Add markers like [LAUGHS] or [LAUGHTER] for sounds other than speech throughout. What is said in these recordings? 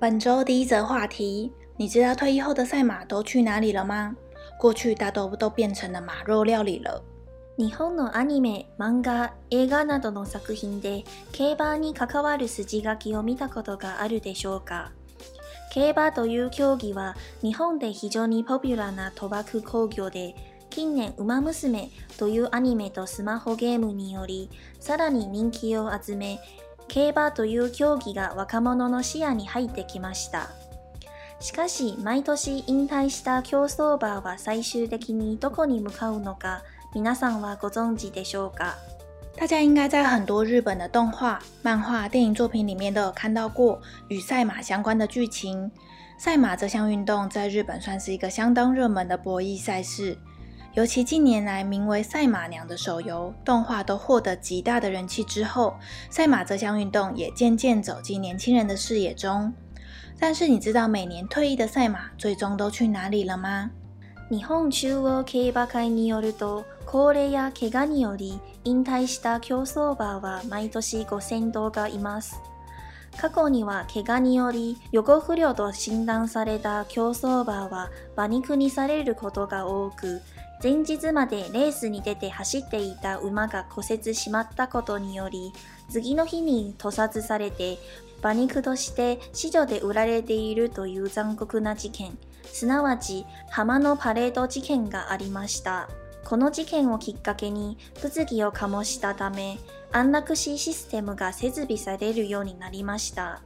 本周第一则话题：你知道退役后的赛马都去哪里了吗？过去大都都变成了马肉料理了。日本のアニメ、漫画、映画などの作品で競馬に関わる筋書きを見たことがあるでしょうか競馬という競技は日本で非常にポピュラーな賭博工業で近年「ウマ娘」というアニメとスマホゲームによりさらに人気を集め競馬という競技が若者の視野に入ってきましたしかし毎年引退した競走馬は最終的にどこに向かうのか皆さんはご存知でしょうか大家应该在很多日本的动画、漫画、电影作品里面都有看到过与赛马相关的剧情。赛马这项运动在日本算是一个相当热门的博弈赛事，尤其近年来，名为《赛马娘》的手游动画都获得极大的人气之后，赛马这项运动也渐渐走进年轻人的视野中。但是，你知道每年退役的赛马最终都去哪里了吗？高齢や怪我により引退した競走馬は毎年五千頭がいます。過去には怪我により予後不良と診断された競走馬は馬肉にされることが多く。前日までレースに出て走っていた馬が骨折しまったことにより次の日に屠殺されて馬肉として市場で売られているという残酷な事件すなわち浜のパレード事件がありましたこの事件をきっかけに物議を醸したため安楽死システムが設備されるようになりました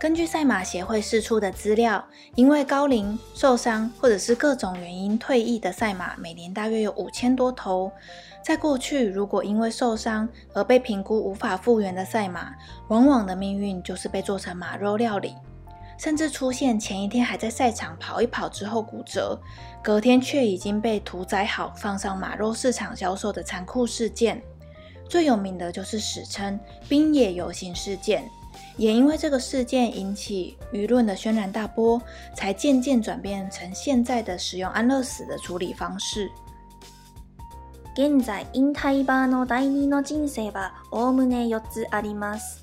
根据赛马协会释出的资料，因为高龄、受伤或者是各种原因退役的赛马，每年大约有五千多头。在过去，如果因为受伤而被评估无法复原的赛马，往往的命运就是被做成马肉料理，甚至出现前一天还在赛场跑一跑之后骨折，隔天却已经被屠宰好放上马肉市场销售的残酷事件。最有名的就是史称“冰野游行”事件。也因为这个事件引起舆论的轩然大波，才渐渐转变成现在的使用安乐死的处理方式。現在、引退バーの第二の人生はおおむね4つあります。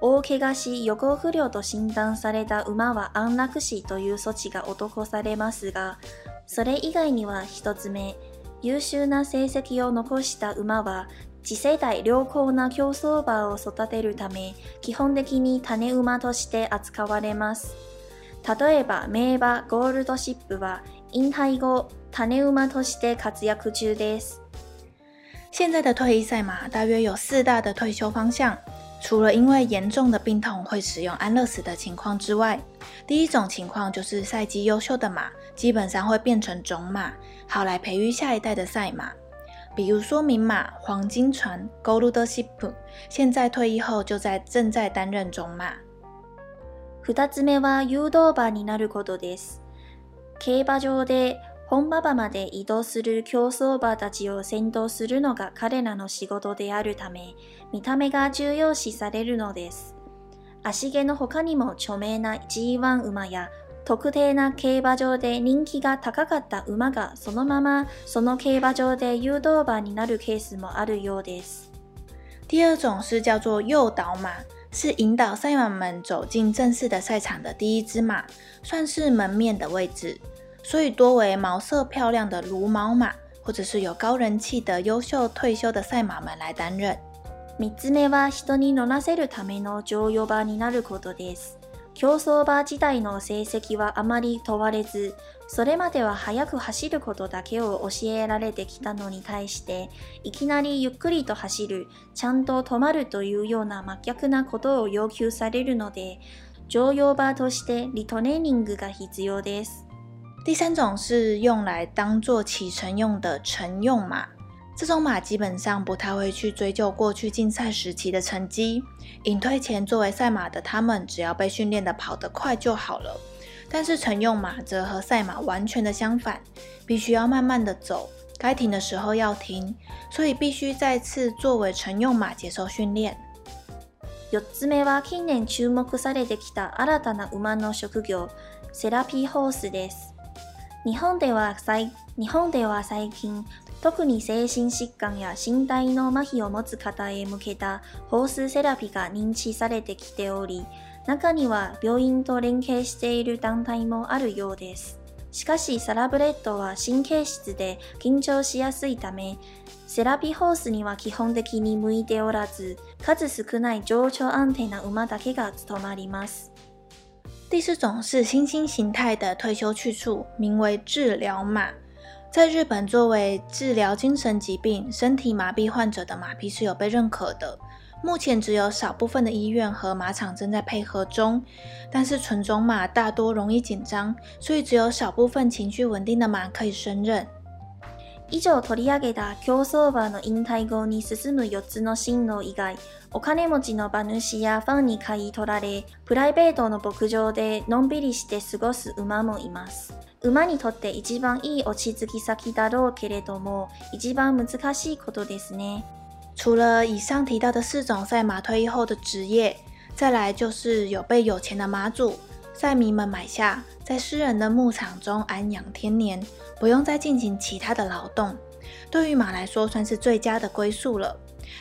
大怪我し予行不良と診断された馬は安楽死という措置が施されますが、それ以外には1つ目、優秀な成績を残した馬は次世代良好な競走馬を育てるため、基本的に種馬として扱われます。例えば、名馬ゴールドシップは、引退後、種馬として活躍中です。現在的退役赛马大约有四大的退休方向，除了因为严重的病痛会使用安乐死的情况之外，第一种情况就是赛季优秀的马基本上会变成种马，好来培育下一代的赛马。比如说明马、黄金船、高路德西普，现在退役后就在正在担任中二つ目は誘導馬になることです。競馬場で本馬場まで移動する競走馬たちを先導するのが彼らの仕事であるため、見た目が重要視されるのです。足毛の他にも著名な G1 馬や特定な競馬場で人気が高かった馬がそのままその競馬場で誘導馬になるケースもあるようです。第二种是叫做诱导馬。是引导赛马们走进正式的赛场的第一只马，算是门面的位置，所以多为毛色漂亮的茹毛马，或者是有高人气的优秀退休的赛马们来担任。三つ目は人に乗らせるための乗用馬になることです。競走馬自体の成績はあまり問われず、それまでは速く走ることだけを教えられてきたのに対して、いきなりゆっくりと走る、ちゃんと止まるというような真逆なことを要求されるので、常用馬としてリトレーニングが必要です。第三种は用来当用的乘用这种马基本上不太会去追究过去竞赛时期的成绩。隐退前作为赛马的他们，只要被训练得跑得快就好了。但是乘用马则和赛马完全的相反，必须要慢慢的走，该停的时候要停，所以必须再次作为乘用马接受训练。四つ目は近年注目されてきた新たな馬の職業、セラピーホースです。日本では最近特に精神疾患や身体の麻痺を持つ方へ向けたホースセラピーが認知されてきており、中には病院と連携している団体もあるようです。しかしサラブレッドは神経質で緊張しやすいため、セラピーホースには基本的に向いておらず、数少ない情緒安定な馬だけが務まります。第四种是新兴形态的退休去处，名为治疗马。在日本，作为治疗精神疾病、身体麻痹患者的马匹是有被认可的。目前只有少部分的医院和马场正在配合中，但是纯种马大多容易紧张，所以只有少部分情绪稳定的马可以胜任。以上取り上げた競走馬の引退後に進む四つの進路以外、お金持ちの馬主やファンに買い取られ、プライベートの牧場でのんびりして過ごす馬もいます。除了以上提到的四种赛马退役后的职业，再来就是有被有钱的马主、赛迷们买下，在私人的牧场中安养天年，不用再进行其他的劳动，对于马来说算是最佳的归宿了。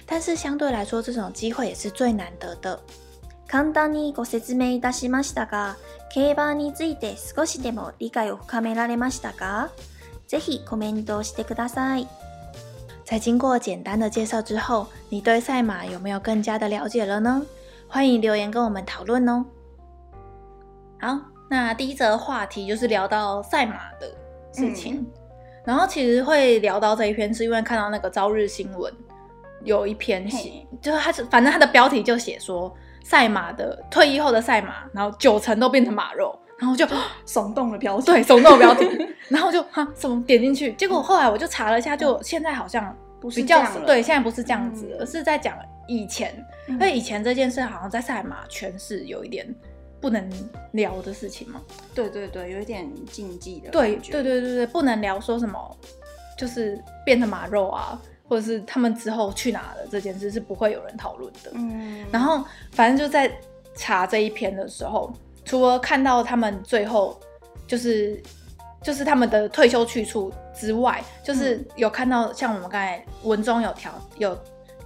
但是相对来说，这种机会也是最难得的。簡単にご説明いたしましたが、競馬について少しでも理解を深められましたか？ぜひコメントをしてください。在经过简单的介绍之后，你对赛马有没有更加的了解了呢？欢迎留言跟我们讨论哦。好，那第一则话题就是聊到赛马的事情。然后其实会聊到这一篇，是因为看到那个《朝日新闻》有一篇写，就是它反正它的标题就写说。赛马的退役后的赛马，然后九成都变成马肉，然后就 [GASPS] [GASPS] 耸动了标题，耸动标题，[LAUGHS] 然后就哈什么点进去，结果后来我就查了一下，就现在好像不是比较对，现在不是这样子，而是在讲以前，因为以前这件事好像在赛马圈是有一点不能聊的事情嘛。对对对，有一点禁忌的。对对对对对，不能聊说什么，就是变成马肉啊。或者是他们之后去哪了这件事是不会有人讨论的。嗯，然后反正就在查这一篇的时候，除了看到他们最后就是就是他们的退休去处之外，就是有看到像我们刚才文中有条有。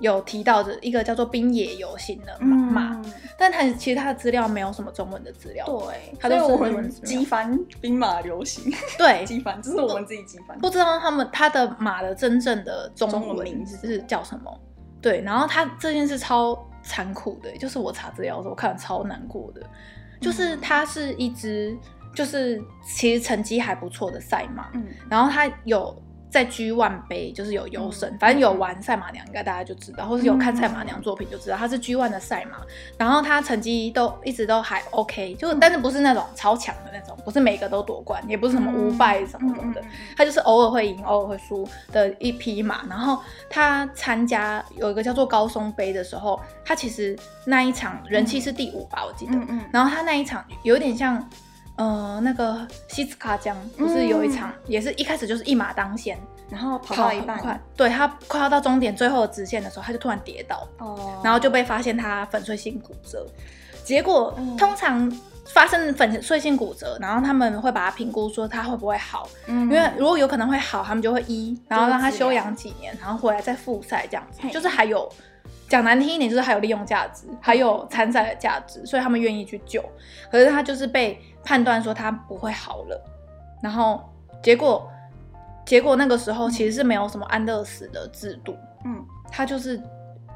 有提到的一个叫做冰野游行的马，但他其实他的资料没有什么中文的资料。对，都是我们机翻兵马流行。[LAUGHS] 对，机翻这是我们自己机翻，不知道他们他的马的真正的中文名字是叫什么。对，然后他这件事超残酷的，就是我查资料的时候我看超难过的，就是它是一只就是其实成绩还不错的赛马，然后他有。在 G One 杯就是有优胜，反正有玩赛马娘应该大家就知道，或是有看赛马娘作品就知道，他是 G One 的赛马，然后他成绩都一直都还 OK，就但是不是那种超强的那种，不是每个都夺冠，也不是什么五败什么什么的，他就是偶尔会赢，偶尔会输的一匹马。然后他参加有一个叫做高松杯的时候，他其实那一场人气是第五吧，我记得，然后他那一场有点像。呃，那个西斯卡江不是有一场，也是一开始就是一马当先，然后跑到一半，对他快要到终点最后的直线的时候，他就突然跌倒，哦，然后就被发现他粉碎性骨折。结果通常发生粉碎性骨折，然后他们会把它评估说他会不会好，嗯，因为如果有可能会好，他们就会医，然后让他休养几年，然后回来再复赛这样子，就是还有讲难听一点，就是还有利用价值，还有参赛的价值，所以他们愿意去救。可是他就是被。判断说他不会好了，然后结果结果那个时候其实是没有什么安乐死的制度，嗯，他就是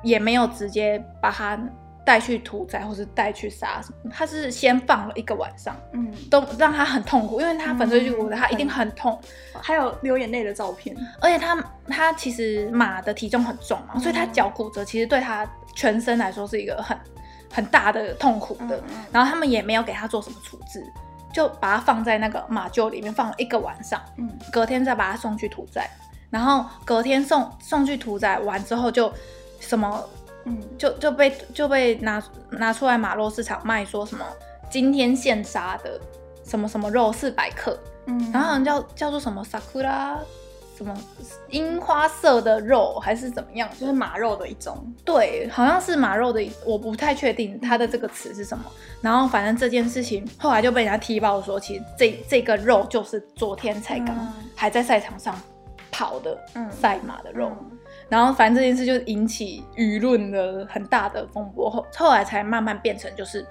也没有直接把他带去屠宰或是带去杀什么，他是先放了一个晚上，嗯，都让他很痛苦，因为他反正就觉得他一定很痛，还有流眼泪的照片，而且他他其实马的体重很重嘛，所以他脚骨折其实对他全身来说是一个很。很大的痛苦的，然后他们也没有给他做什么处置，就把它放在那个马厩里面放了一个晚上，嗯，隔天再把它送去屠宰，然后隔天送送去屠宰完之后就什么，嗯，就就被就被拿拿出来马肉市场卖，说什么今天现杀的什么什么肉四百克，嗯，然后好像叫叫做什么萨库拉。什么樱花色的肉还是怎么样？就是马肉的一种，对，好像是马肉的，我不太确定它的这个词是什么。然后反正这件事情后来就被人家踢爆说，其实这这个肉就是昨天才刚还在赛场上跑的赛马的肉。然后反正这件事就引起舆论的很大的风波，后后来才慢慢变成就是。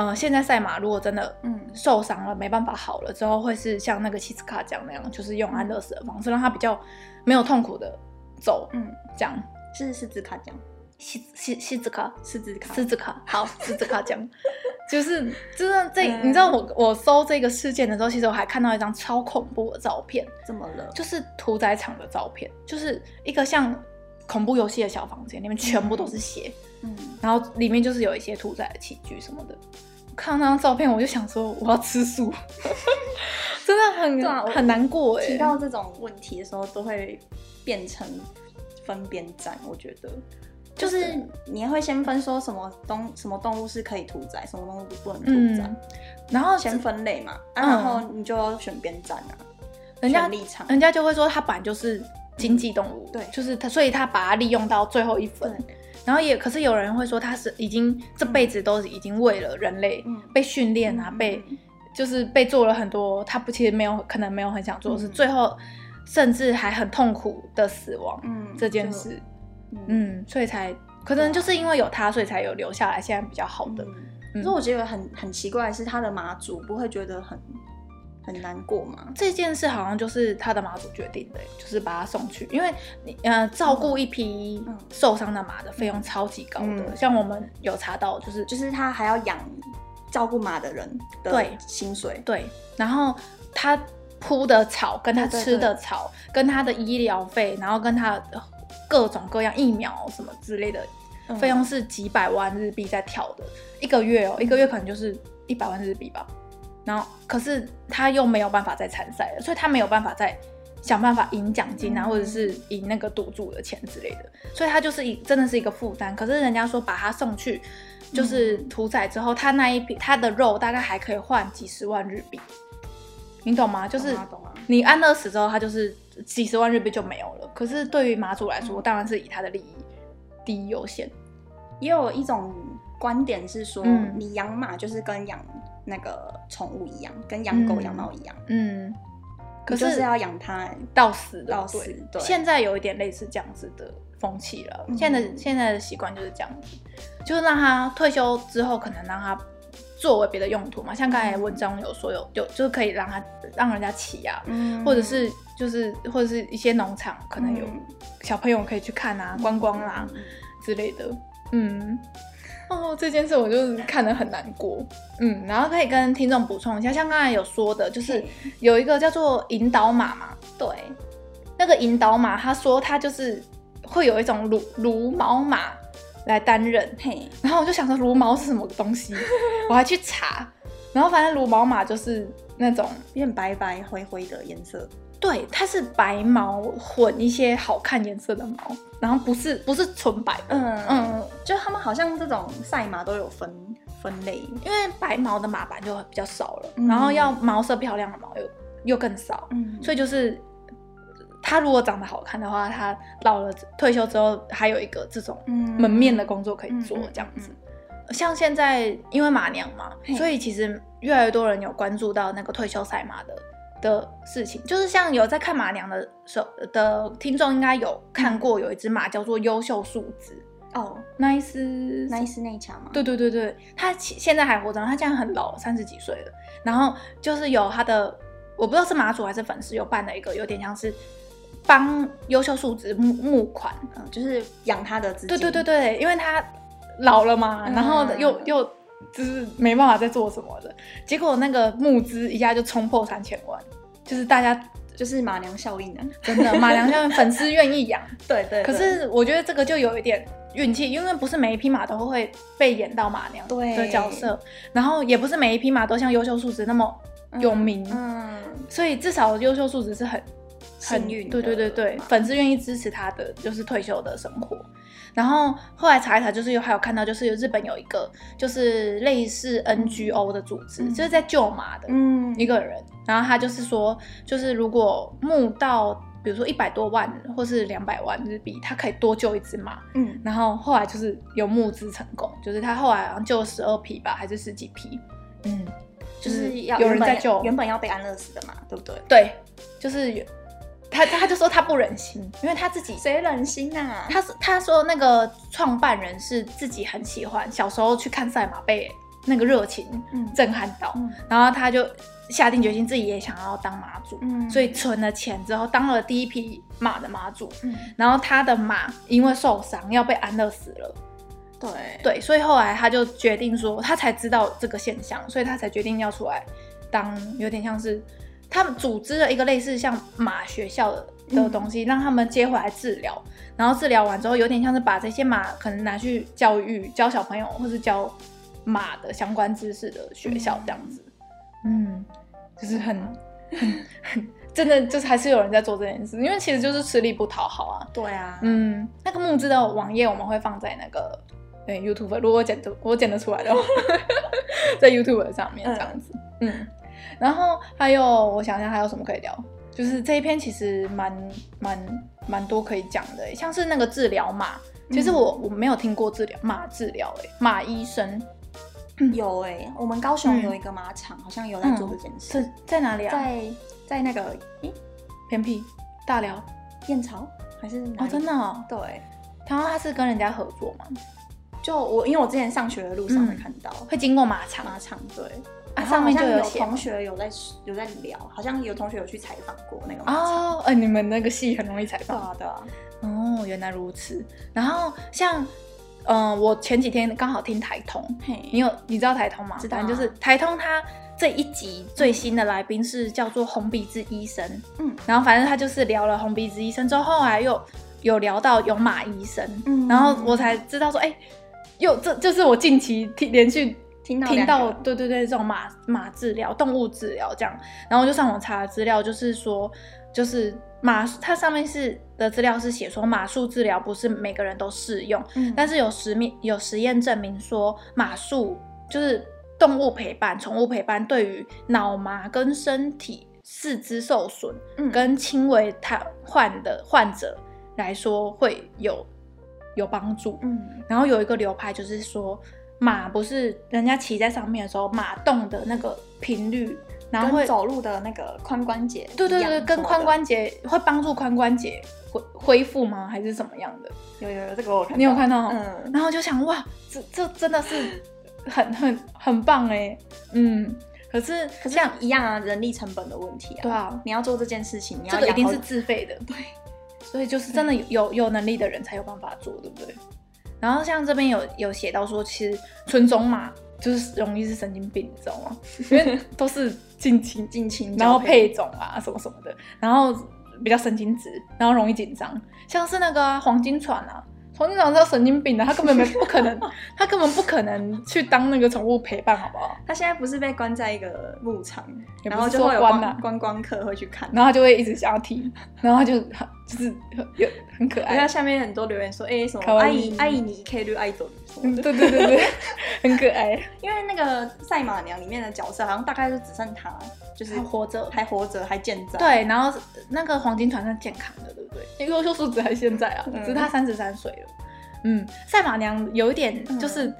嗯，现在赛马如果真的嗯受伤了，没办法好了之后，会是像那个锡斯卡讲那样，就是用安乐死的方式让他比较没有痛苦的走。嗯，讲是是西斯卡讲锡西锡纸卡，西纸卡西纸卡好，西纸卡讲 [LAUGHS] 就是就是这你知道我我搜这个事件的时候，其实我还看到一张超恐怖的照片，怎么了？就是屠宰场的照片，就是一个像恐怖游戏的小房间，里面全部都是血，嗯，然后里面就是有一些屠宰的器具什么的。看到那张照片，我就想说我要吃素，[LAUGHS] 真的很很难过哎。提到这种问题的时候，都会变成分边站，我觉得。就是你会先分说什么东什么动物是可以屠宰，什么动物不能屠宰，然后先分类嘛，然后你就要选边站啊。人家立场，人家就会说它本来就是经济动物，对，就是它，所以他把它利用到最后一分。然后也可是有人会说他是已经这辈子都已经为了人类被训练啊，被就是被做了很多，他不其实没有可能没有很想做，是最后甚至还很痛苦的死亡这件事，嗯，所以才可能就是因为有他，所以才有留下来现在比较好的。可是我觉得很很奇怪，是他的马祖不会觉得很。很难过嘛？这件事好像就是他的马主决定的，就是把他送去，因为你呃，照顾一批受伤的马的费用超级高的，像我们有查到，就是就是他还要养照顾马的人的薪水，对，然后他铺的草、跟他吃的草、跟他的医疗费，然后跟他各种各样疫苗什么之类的费用是几百万日币在跳的，一个月哦，一个月可能就是一百万日币吧。然后，可是他又没有办法再参赛了，所以他没有办法再想办法赢奖金啊，或者是赢那个赌注的钱之类的。所以他就是一真的是一个负担。可是人家说把他送去就是屠宰之后，他那一笔他的肉大概还可以换几十万日币，你懂吗？就是你安乐死之后，他就是几十万日币就没有了。可是对于马祖来说，当然是以他的利益第一优先。也有一种观点是说，你养马就是跟养。那个宠物一样，跟养狗养猫一样。嗯，可是要养它到死，到死。对，现在有一点类似这样子的风气了。现在的现在的习惯就是这样子，就是让它退休之后，可能让它作为别的用途嘛。像刚才文章有说有有，就是可以让它让人家骑啊，或者是就是或者是一些农场，可能有小朋友可以去看啊，观光啦之类的。嗯。哦，这件事我就看得很难过，嗯，然后可以跟听众补充一下，像刚才有说的，就是有一个叫做引导码嘛，对，那个引导码，他说他就是会有一种如如毛马来担任，嘿，然后我就想说如毛是什么东西，[LAUGHS] 我还去查，然后反正如毛马就是那种变白白灰灰的颜色。对，它是白毛混一些好看颜色的毛，然后不是不是纯白，嗯嗯，就他们好像这种赛马都有分分类，因为白毛的马版就比较少了，然后要毛色漂亮的毛又又更少，嗯，所以就是它如果长得好看的话，它老了退休之后还有一个这种门面的工作可以做，这样子，像现在因为马娘嘛，所以其实越来越多人有关注到那个退休赛马的。的事情就是像有在看马娘的时的听众应该有看过，有一只马叫做优秀树质哦，奈斯奈斯内墙吗？对对对对，它现在还活着，它现在很老，三十几岁了。然后就是有他的，我不知道是马主还是粉丝有办了一个有点像是帮优秀树脂募募款，嗯，就是养它的资金。对对对对，因为它老了嘛，然后又又。就是没办法再做什么的结果，那个募资一下就冲破三千万，就是大家就是马娘效应啊，真的 [LAUGHS] 马娘效应，粉丝愿意养，对对。可是我觉得这个就有一点运气，因为不是每一匹马都会被演到马娘的角色，然后也不是每一匹马都像优秀数值那么有名，嗯，所以至少优秀数值是很。幸运对对对对，粉丝愿意支持他的就是退休的生活。然后后来查一查，就是有还有看到，就是日本有一个就是类似 NGO 的组织，就是在救马的，嗯，一个人。然后他就是说，就是如果募到比如说一百多万或是两百万日币，他可以多救一只马，嗯。然后后来就是有募资成功，就是他后来好像救了十二匹吧，还是十几匹，嗯，就是要有人在救，原本要被安乐死的嘛，对不对？对，就是。他他就说他不忍心，因为他自己谁忍心啊？他是他说那个创办人是自己很喜欢，小时候去看赛马被那个热情震撼到，然后他就下定决心自己也想要当马主，所以存了钱之后当了第一批马的马主。然后他的马因为受伤要被安乐死了，对对，所以后来他就决定说，他才知道这个现象，所以他才决定要出来当有点像是。他们组织了一个类似像马学校的的东西，让他们接回来治疗，然后治疗完之后，有点像是把这些马可能拿去教育，教小朋友或是教马的相关知识的学校这样子。嗯，就是很很很真的，就是还是有人在做这件事，因为其实就是吃力不讨好啊。对啊。嗯，那个木制的网页我们会放在那个对 YouTube，如果剪出我剪得出来的话，[LAUGHS] 在 YouTube 上面这样子。嗯。然后还有，我想想还有什么可以聊，就是这一篇其实蛮蛮蛮多可以讲的，像是那个治疗马，其实我我没有听过治疗马治疗，哎，马医生 [COUGHS] 有哎，我们高雄有一个马场，好像有在做这件事，在哪里啊？在在那个咦，偏僻大寮燕巢还是哪哦，真的哦，对，然后他是跟人家合作嘛，就我因为我之前上学的路上看到，会经过马场，马场对。啊，上面就有同学有在有在聊，好像有同学有去采访过那个哦，哎，你们那个戏很容易采访的哦，原来如此。然后像嗯，我前几天刚好听台通，你有你知道台通吗？知道，就是台通他这一集最新的来宾是叫做红鼻子医生，嗯，然后反正他就是聊了红鼻子医生，之后后来又有聊到有马医生，嗯，然后我才知道说，哎，又这就是我近期听连续。听到对对对，这种马马治疗、动物治疗这样，然后就上网查资料，就是说，就是马它上面是的资料是写说，马术治疗不是每个人都适用，嗯，但是有实名，有实验证明说，马术就是动物陪伴、宠物陪伴对于脑麻跟身体四肢受损跟轻微瘫痪的患者来说会有有帮助，嗯，然后有一个流派就是说。马不是人家骑在上面的时候，马动的那个频率，然后走路的那个髋关节，对对对，跟髋关节会帮助髋关节恢恢复吗？还是什么样的？有有有，这个我看你有看到？嗯，然后就想哇，这这真的是很很很棒哎，嗯，可是可是像一样啊，人力成本的问题啊，对啊，你要做这件事情，你要一定是自费的，对，所以就是真的有有能力的人才有办法做，对不对？然后像这边有有写到说，其实纯种马就是容易是神经病，你知道吗？[LAUGHS] 因为都是近亲 [LAUGHS] 近亲，然后配种啊什么什么的，然后比较神经质，然后容易紧张。像是那个黄金船啊，黄金船是神经病的，它根本没不可能，[LAUGHS] 它根本不可能去当那个宠物陪伴，好不好？它现在不是被关在一个牧场，然后就会关嘛，观光客会去看，然后就会一直想要踢，然后就。就是有很可爱，然后下面很多留言说，哎，什么阿姨阿姨，你可以做爱豆什对对对对，[LAUGHS] 很可爱。因为那个赛马娘里面的角色，好像大概就只剩她，就是活着，还活着，还健在。对，然后那个黄金团是健康的，对不对？优秀数质还现在啊，只是他三十三岁了。嗯，赛马娘有一点就是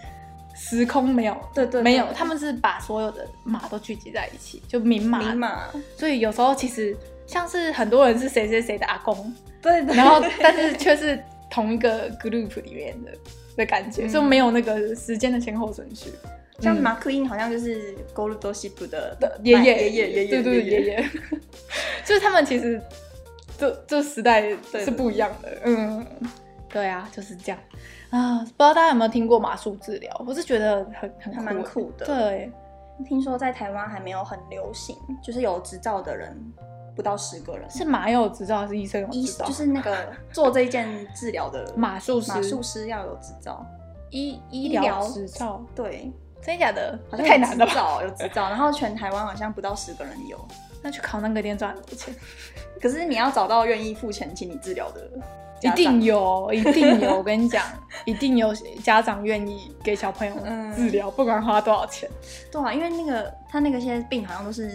时空没有，对对，没有，他们是把所有的马都聚集在一起，就明马明马，所以有时候其实。像是很多人是谁谁谁的阿公，对的，然后但是却是同一个 group 里面的的感觉，就没有那个时间的前后顺序。像马克因好像就是 Goldoshi 的爷爷爷爷爷爷，对对爷爷，就是 [LAUGHS] 他们其实这这时代是不一样的。嗯，对啊，就是这样啊。不知道大家有没有听过马术治疗？我是觉得很很蛮酷的。对，听说在台湾还没有很流行，就是有执照的人。不到十个人，是马有执照还是医生有执照？医就是那个 [LAUGHS] 做这一件治疗的马术师。马术师要有执照，医医疗执照。对，真假的？好像太难了吧？有执照，然后全台湾好像不到十个人有。那去考那个店赚多钱？可是你要找到愿意付钱请你治疗的，一定有，一定有。我跟你讲，一定有家长愿意给小朋友治疗，不管花多少钱。对啊，因为那个他那个些病好像都是。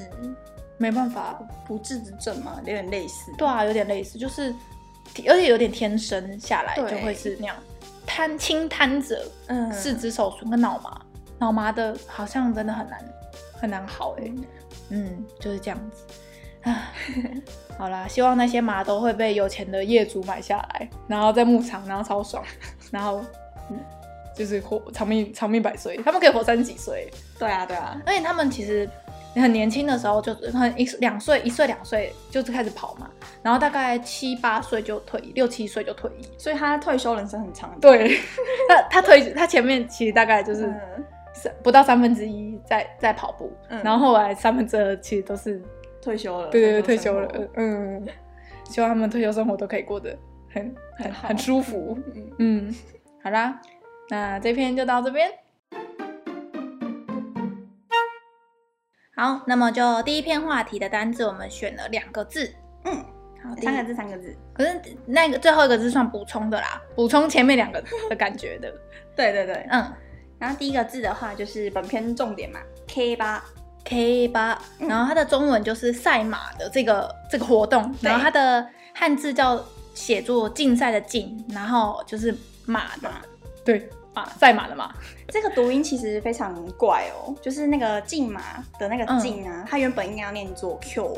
没办法，不治之症嘛，有点类似。对啊，有点类似，就是，而且有点天生下来就会是那样。瘫，轻瘫者，嗯，四肢手术跟脑麻，脑麻的好像真的很难，很难好哎。嗯，就是这样子。啊，[LAUGHS] 好啦，希望那些麻都会被有钱的业主买下来，然后在牧场，然后超爽，[LAUGHS] 然后，就是活长命长命百岁，他们可以活三十几岁。对啊，对啊，而且他们其实。很年轻的时候就很一两岁一岁两岁就开始跑嘛，然后大概七八岁就退役，六七岁就退役，所以他退休人生很长。对，他他退他前面其实大概就是不到三分之一在在跑步，然后后来三分之二其实都是退休了。对对对，退休了。嗯，希望他们退休生活都可以过得很很很舒服。嗯，好啦，那这篇就到这边。好，那么就第一篇话题的单字，我们选了两个字。嗯，好，三个字，三个字。可是那个最后一个字算补充的啦，[LAUGHS] 补充前面两个的感觉的。[LAUGHS] 对对对，嗯。然后第一个字的话就是本篇重点嘛，K 八，K 八。然后它的中文就是赛马的这个这个活动，然后它的汉字叫写作竞赛的竞，然后就是马嘛。对。赛马的嘛，[LAUGHS] 这个读音其实非常怪哦，就是那个“竞马”的那个“竞”啊，它原本应该要念作 “q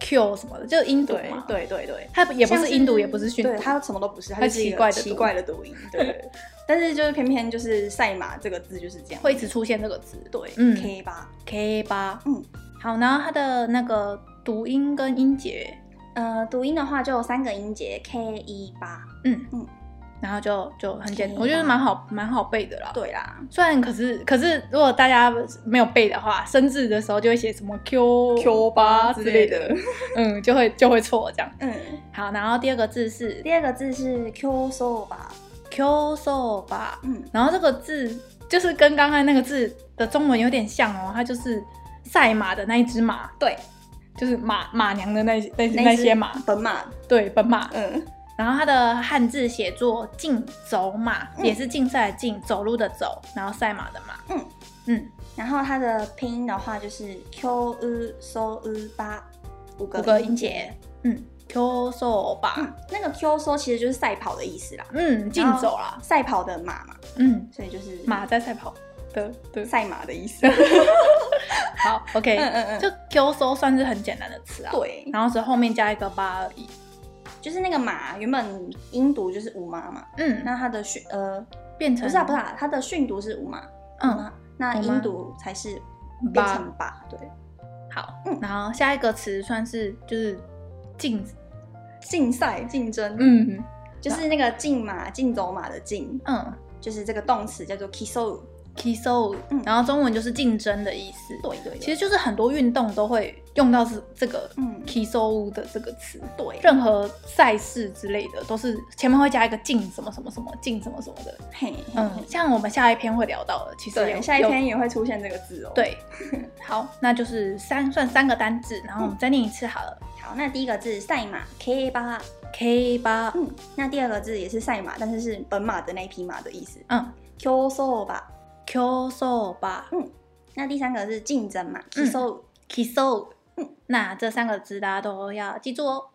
q” 什么的，就音读嘛。对对对，它也不是音读，也不是训读，它什么都不是，它是一个奇怪的读音。对，[LAUGHS] 但是就是偏偏就是“赛马”这个字就是这样，会一直出现这个字。对，k 八 k 八，嗯，好，然后它的那个读音跟音节，呃，读音的话就三个音节 k 一八，嗯嗯。然后就就很简单，我觉得蛮好蛮好背的啦。对啦，虽然可是可是，如果大家没有背的话，生字的时候就会写什么 Q Q 八之类的，嗯，就会就会错这样。嗯，好，然后第二个字是第二个字是 Q So Ba Q So Ba，嗯，然后这个字就是跟刚刚那个字的中文有点像哦，它就是赛马的那一只马，对，就是马马娘的那那那些马，本马，对，本马，嗯。然后它的汉字写作“竞走马”，也是竞赛的“竞”，走路的“走”，然后赛马的“马”。嗯嗯。然后它的拼音的话就是 q u s o u 八五个五个音节。嗯，qū s o 八。那个 qū s o 其实就是赛跑的意思啦。嗯，竞走啦，赛跑的马嘛。嗯，所以就是马在赛跑的，赛马的意思。[LAUGHS] 好，OK，嗯嗯嗯，就 qū s O，算是很简单的词啊。对，然后是后面加一个“八”而已。就是那个马，原本音读就是五马嘛，嗯，那它的训呃变成不是啊不是啊，它的训读是五马，嗯，那音读才是八，对，好，嗯，然后下一个词算是就是竞竞赛竞争，嗯，就是那个竞马竞走马的竞，嗯，就是这个动词叫做 kisou。Kiso，然后中文就是竞争的意思。对对，其实就是很多运动都会用到是这个嗯 Kiso 的这个词。对，任何赛事之类的都是前面会加一个竞什么什么什么竞什么什么的。嘿，嗯，像我们下一篇会聊到的，其实下一篇也会出现这个字哦。对，[LAUGHS] 好，那就是三算三个单字，然后我们再念一次好了。好，那第一个字赛马 K 八 K 八，嗯，那第二个字也是赛马，但是是本马的那匹马的意思。嗯，Kiso 吧。q 嗽吧，嗯，那第三个是竞争嘛，q 嗽 q 嗽，那这三个字大家都要记住哦。